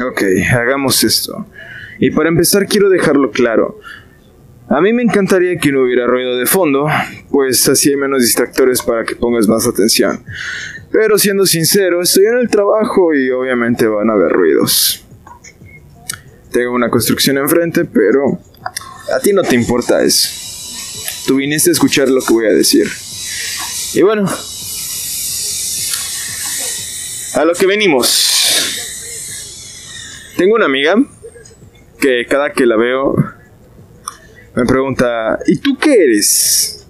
Ok, hagamos esto. Y para empezar quiero dejarlo claro. A mí me encantaría que no hubiera ruido de fondo, pues así hay menos distractores para que pongas más atención. Pero siendo sincero, estoy en el trabajo y obviamente van a haber ruidos. Tengo una construcción enfrente, pero a ti no te importa eso. Tú viniste a escuchar lo que voy a decir. Y bueno, a lo que venimos. Tengo una amiga que cada que la veo me pregunta, ¿y tú qué eres?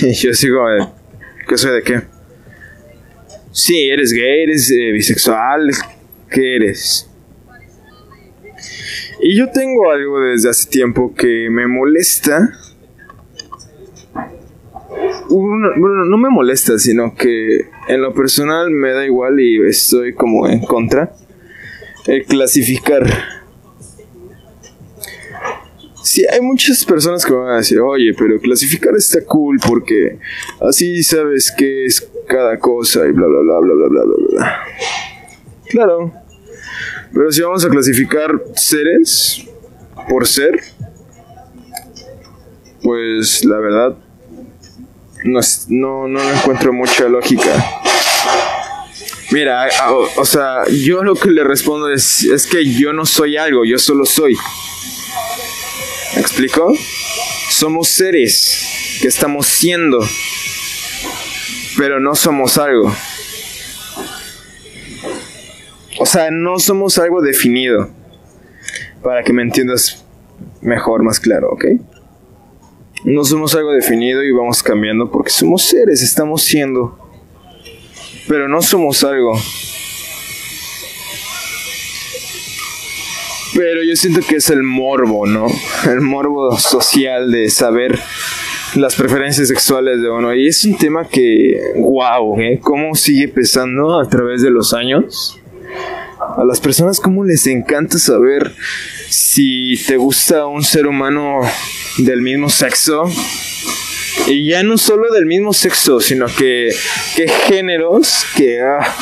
Y yo sigo, ¿qué soy de qué? Sí, eres gay, eres eh, bisexual, ¿qué eres? Y yo tengo algo desde hace tiempo que me molesta. bueno, no me molesta, sino que en lo personal me da igual y estoy como en contra. El clasificar Sí, hay muchas personas que van a decir, oye, pero clasificar está cool porque así sabes qué es cada cosa y bla, bla, bla, bla, bla, bla, bla, bla. Claro. Pero si vamos a clasificar seres por ser, pues la verdad no, no, no encuentro mucha lógica. Mira, o, sea, yo lo que le respondo es, es que yo no soy algo, yo solo soy. ¿Me explico? Somos seres que estamos siendo, pero no somos algo. O sea, no somos algo definido. Para que me entiendas mejor, más claro, ¿ok? No somos algo definido y vamos cambiando porque somos seres, estamos siendo. Pero no somos algo. Pero yo siento que es el morbo, ¿no? El morbo social de saber las preferencias sexuales de uno. Y es un tema que, wow, ¿eh? ¿Cómo sigue pesando a través de los años? A las personas, ¿cómo les encanta saber si te gusta un ser humano del mismo sexo? Y ya no solo del mismo sexo, sino que, que géneros que ah,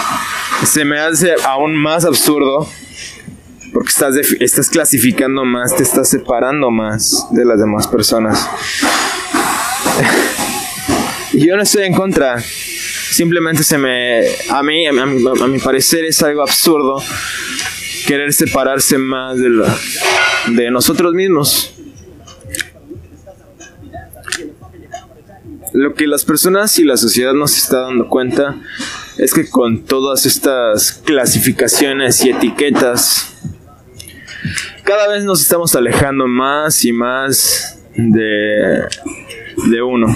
se me hace aún más absurdo porque estás, estás clasificando más, te estás separando más de las demás personas. y yo no estoy en contra. Simplemente se me. A mí, a mi, a mi parecer, es algo absurdo querer separarse más de, de nosotros mismos. Lo que las personas y la sociedad nos está dando cuenta es que con todas estas clasificaciones y etiquetas cada vez nos estamos alejando más y más de, de uno.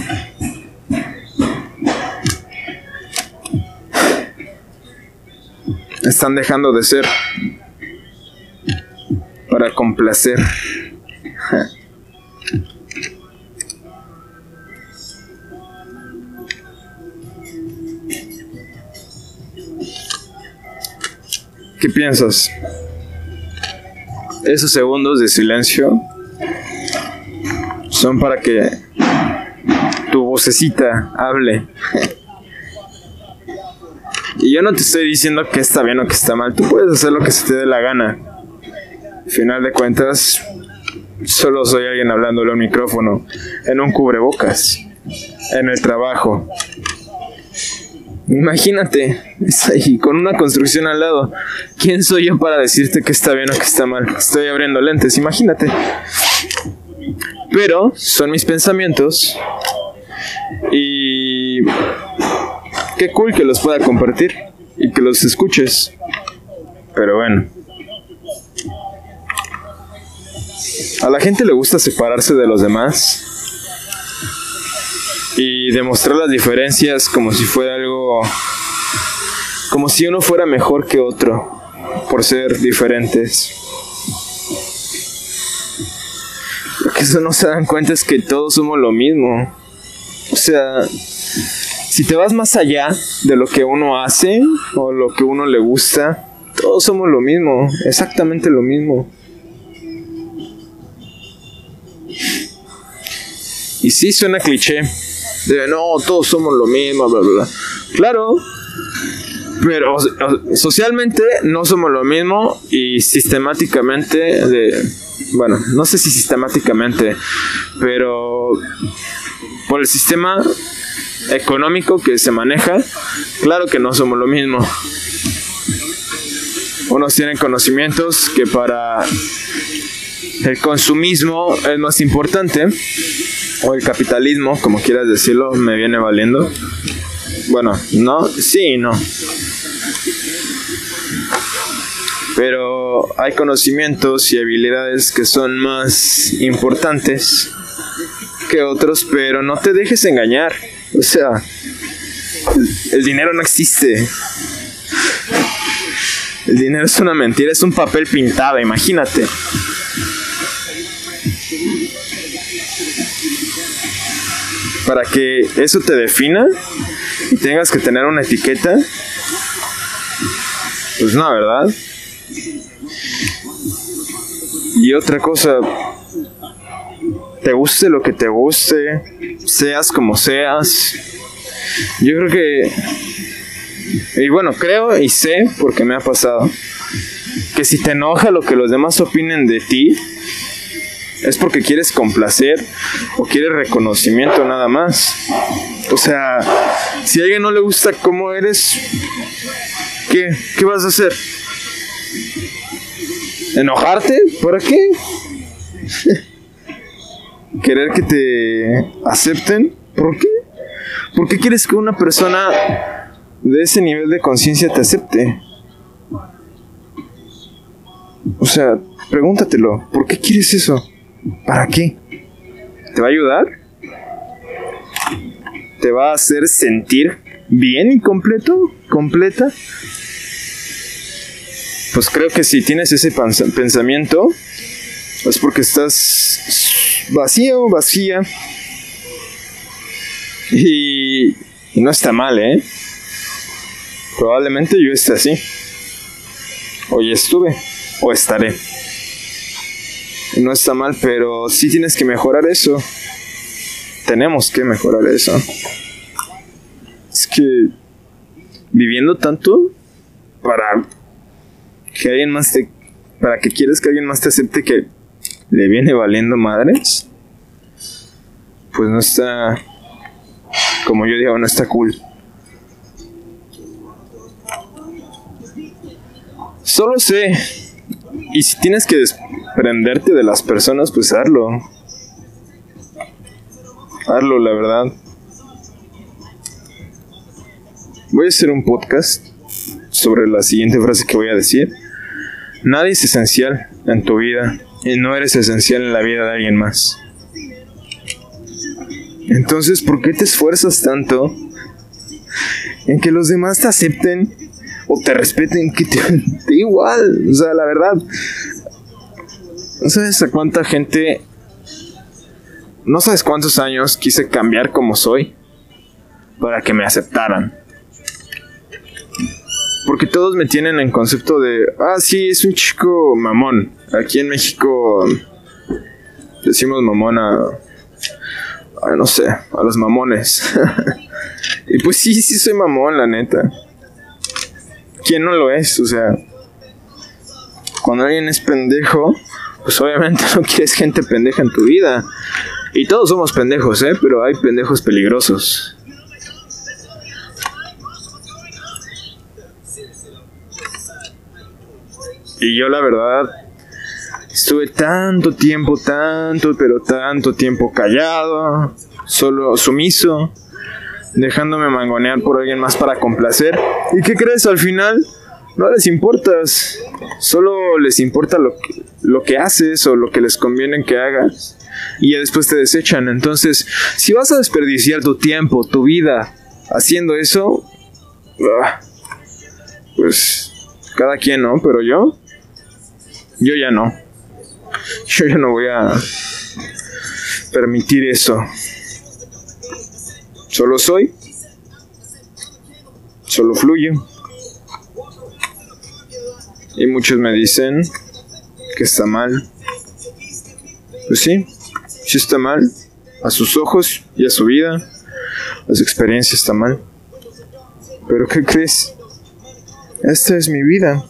Están dejando de ser para complacer. ¿Qué piensas? esos segundos de silencio son para que tu vocecita hable. y yo no te estoy diciendo que está bien o que está mal, tú puedes hacer lo que se te dé la gana. Al final de cuentas, solo soy alguien hablándole a un micrófono, en un cubrebocas, en el trabajo, Imagínate, es ahí, con una construcción al lado. ¿Quién soy yo para decirte que está bien o que está mal? Estoy abriendo lentes, imagínate. Pero son mis pensamientos y qué cool que los pueda compartir y que los escuches. Pero bueno. A la gente le gusta separarse de los demás y demostrar las diferencias como si fuera algo, como si uno fuera mejor que otro por ser diferentes. Lo que eso no se dan cuenta es que todos somos lo mismo. O sea, si te vas más allá de lo que uno hace o lo que uno le gusta, todos somos lo mismo, exactamente lo mismo. Y sí suena cliché, de no, todos somos lo mismo, bla, bla, bla. Claro, Pero socialmente no somos lo mismo y sistemáticamente de... Bueno, no sé si sistemáticamente, pero por el sistema económico que se maneja, claro que no somos lo mismo. Unos tienen conocimientos que para el consumismo es más importante, o el capitalismo, como quieras decirlo, me viene valiendo. Bueno, no, sí y no. Pero hay conocimientos y habilidades que son más importantes que otros, pero no te dejes engañar. O sea, el, dinero no existe. El dinero es una mentira, es un papel pintado, imagínate. Para que eso te defina y tengas que tener una etiqueta, pues no, ¿verdad? Y otra cosa, te guste lo que te guste, seas como seas. Yo creo que, y bueno, creo y sé, porque me ha pasado, que si te enoja lo que los demás opinen de ti, es porque quieres complacer o quieres reconocimiento nada más. O sea, si a alguien no le gusta cómo eres, ¿qué? ¿Qué vas a hacer? ¿Enojarte? ¿Para qué? ¿Querer que te acepten? ¿Por qué? ¿Por qué quieres que una persona de ese nivel de conciencia te acepte? O sea, pregúntatelo, ¿por qué quieres eso? ¿Para qué? ¿Te va a ayudar? ¿Te va a hacer sentir bien y completo? ¿Completa? Pues creo que si tienes ese pensamiento, es porque estás vacío, vacía. Y, y no está mal, ¿eh? Probablemente yo esté así. Hoy estuve, o estaré no está mal, pero sí tienes que mejorar eso. Tenemos que mejorar eso. Es que viviendo tanto para que alguien más te para que quieres que alguien más te acepte que le viene valiendo madres, pues no está como yo digo, no está cool. Solo sé y si tienes que desprenderte de las personas, pues hazlo. Hazlo, la verdad. Voy a hacer un podcast sobre la siguiente frase que voy a decir. Nadie es esencial en tu vida y no eres esencial en la vida de alguien más. Entonces, ¿por qué te esfuerzas tanto en que los demás te acepten o te respeten, que te, te igual. O sea, la verdad. No sabes a cuánta gente. No sabes cuántos años quise cambiar como soy para que me aceptaran. Porque todos me tienen en concepto de, ah, sí, es un chico mamón. Aquí en México decimos mamón a, no sé, a los mamones. y pues sí, sí soy mamón, la neta. ¿quién no lo es? O sea, cuando alguien es pendejo, pues obviamente no quieres gente pendeja en tu vida. Y todos somos pendejos, ¿eh? Pero hay pendejos peligrosos. Y yo la verdad estuve tanto tiempo, tanto, pero tanto tiempo callado, solo sumiso, dejándome mangonear por alguien más para complacer. ¿Y qué crees? Al final no les importas, solo les importa lo que, lo que haces o lo que les conviene que hagas. Y ya después te desechan. Entonces, si vas a desperdiciar tu tiempo, tu vida haciendo eso, ah, pues cada quien, ¿no? Pero yo, yo ya no. Yo ya no voy a permitir eso. Solo soy. Solo fluye. Y muchos me dicen que está mal. Pues sí, sí está mal. A sus ojos y a su vida. A su experiencia está mal. Pero ¿qué crees? Esta es mi vida.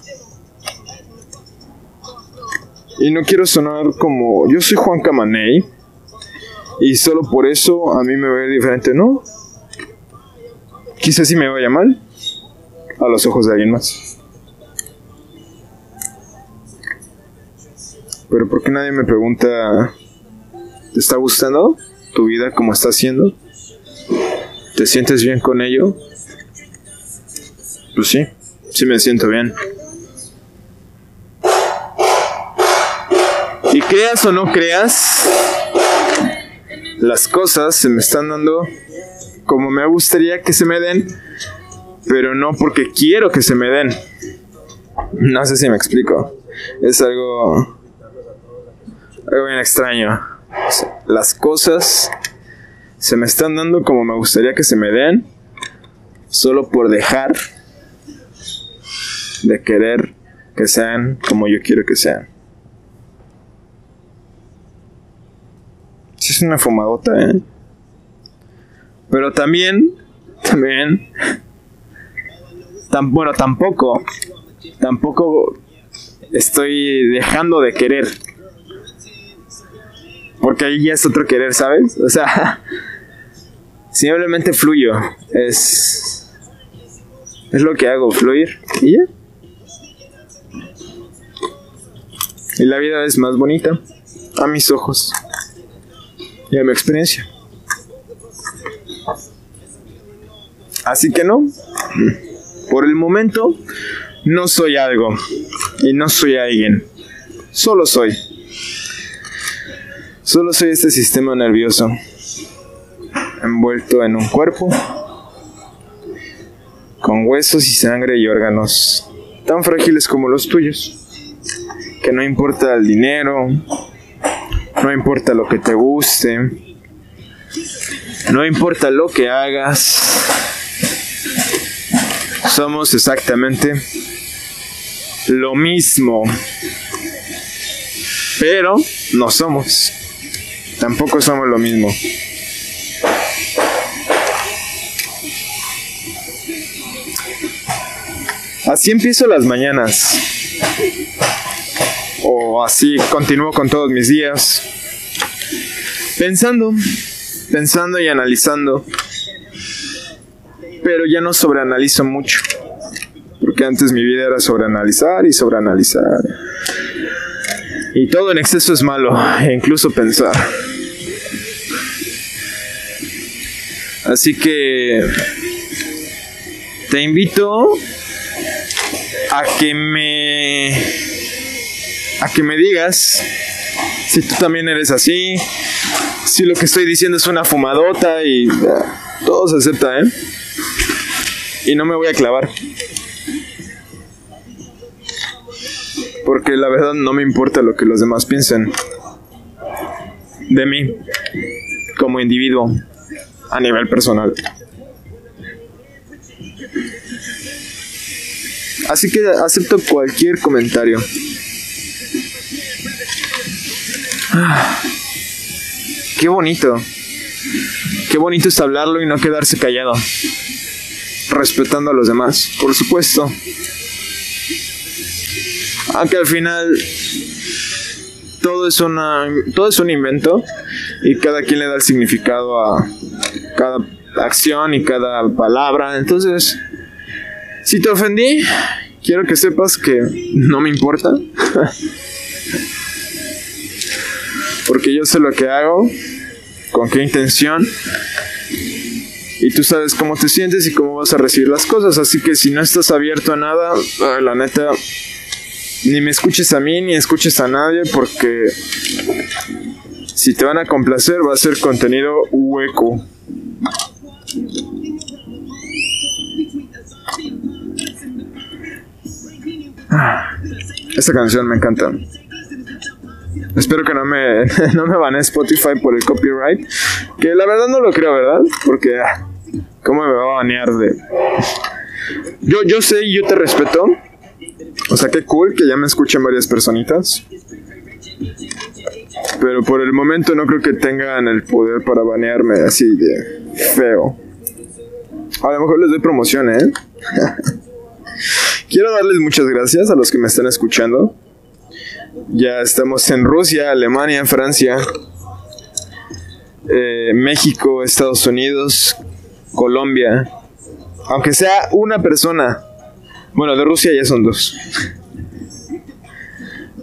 Y no quiero sonar como yo soy Juan Camaney y solo por eso a mí me ve diferente, ¿no? Quizás sí me vaya mal a los ojos de alguien más. Pero ¿por qué nadie me pregunta, ¿te está gustando tu vida como está haciendo? ¿Te sientes bien con ello? Pues sí, sí me siento bien. Y creas o no creas, las cosas se me están dando como me gustaría que se me den, pero no porque quiero que se me den. No sé si me explico. Es algo, algo bien extraño. Las cosas se me están dando como me gustaría que se me den, solo por dejar de querer que sean como yo quiero que sean. Sí es una fumadota, ¿eh? Pero también, también, bueno, tampoco, tampoco estoy dejando de querer. Porque ahí ya es otro querer, ¿sabes? O sea, simplemente fluyo. Es, es lo que hago, fluir. Y ya. Y la vida es más bonita a mis ojos y a mi experiencia. Así que no, por el momento no soy algo y no soy alguien, solo soy. Solo soy este sistema nervioso envuelto en un cuerpo con huesos y sangre y órganos tan frágiles como los tuyos, que no importa el dinero, no importa lo que te guste. No importa lo que hagas. Somos exactamente lo mismo. Pero no somos. Tampoco somos lo mismo. Así empiezo las mañanas. O así continúo con todos mis días pensando, pensando y analizando. Pero ya no sobreanalizo mucho. Porque antes mi vida era sobreanalizar y sobreanalizar. Y todo en exceso es malo, e incluso pensar. Así que te invito a que me a que me digas si tú también eres así, si lo que estoy diciendo es una fumadota y todo se acepta, ¿eh? Y no me voy a clavar. Porque la verdad no me importa lo que los demás piensen de mí como individuo a nivel personal. Así que acepto cualquier comentario. Ah. Qué bonito. Qué bonito es hablarlo y no quedarse callado. Respetando a los demás, por supuesto. Aunque al final todo es una todo es un invento y cada quien le da el significado a cada acción y cada palabra. Entonces, si te ofendí, quiero que sepas que no me importa. Porque yo sé lo que hago con qué intención. Y tú sabes cómo te sientes y cómo vas a recibir las cosas. Así que si no estás abierto a nada, la neta, ni me escuches a mí ni escuches a nadie porque si te van a complacer va a ser contenido hueco. Ah, esta canción me encanta. Espero que no me, no me Spotify por el copyright. Que la verdad no lo creo, ¿verdad? Porque, ah, ¿cómo me va a banear de.? Yo, yo sé y yo te respeto. O sea, qué cool que ya me escuchen varias personitas. Pero por el momento no creo que tengan el poder para banearme así de feo. A lo mejor les doy promoción, ¿eh? quiero darles muchas gracias a los que me están escuchando. Ya estamos en Rusia, Alemania, Francia, eh, México, Estados Unidos, Colombia. Aunque sea una persona. Bueno, de Rusia ya son dos.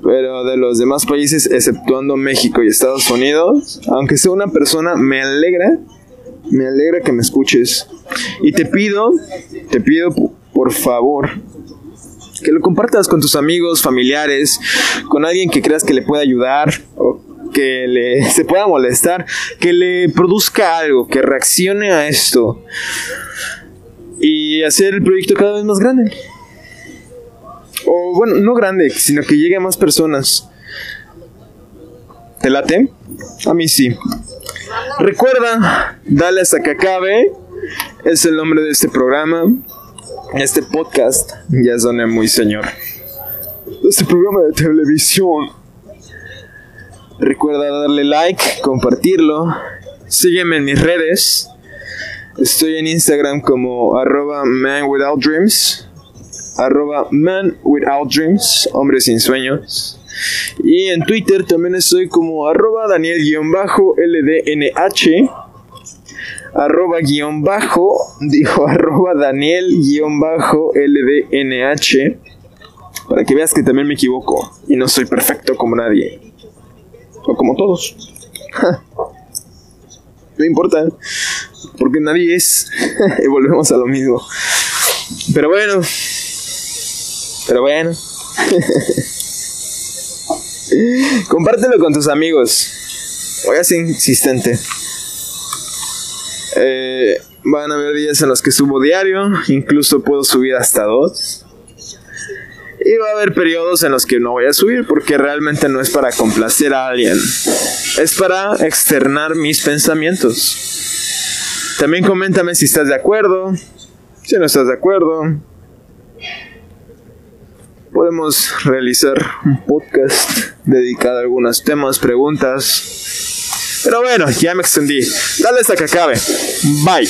Pero de los demás países, exceptuando México y Estados Unidos, aunque sea una persona, me alegra, me alegra que me escuches. Y te pido, te pido por favor, que lo compartas con tus amigos, familiares, con alguien que creas que le pueda ayudar o que le se pueda molestar, que le produzca algo, que reaccione a esto y hacer el proyecto cada vez más grande. O bueno, no grande, sino que llegue a más personas. ¿Te late? A mí sí. Recuerda, dale hasta que acabe. Es el nombre de este programa. Este podcast ya suena muy señor. Este programa de televisión. Recuerda darle like, compartirlo. Sígueme en mis redes. Estoy en Instagram como arroba man without dreams. Arroba man without dreams. Sin sueños. Y en Twitter también estoy como arroba Daniel-LDNH arroba guion bajo, dijo arroba Daniel guion bajo LDNH, para que veas que también me equivoco y no soy perfecto como nadie, o como todos. no importa, porque nadie es, y volvemos a lo mismo. Pero bueno, pero bueno. Compártelo con tus amigos. Voy a ser insistente. Eh, van a haber días en los que subo diario, incluso puedo subir hasta dos. Y va a haber periodos en los que no voy a subir porque realmente no es para complacer a alguien. Es para externar mis pensamientos. También coméntame si estás de acuerdo, si no estás de acuerdo. Podemos realizar un podcast dedicado a algunos temas, preguntas pero bueno, ya me extendí. Dale hasta que acabe. Bye.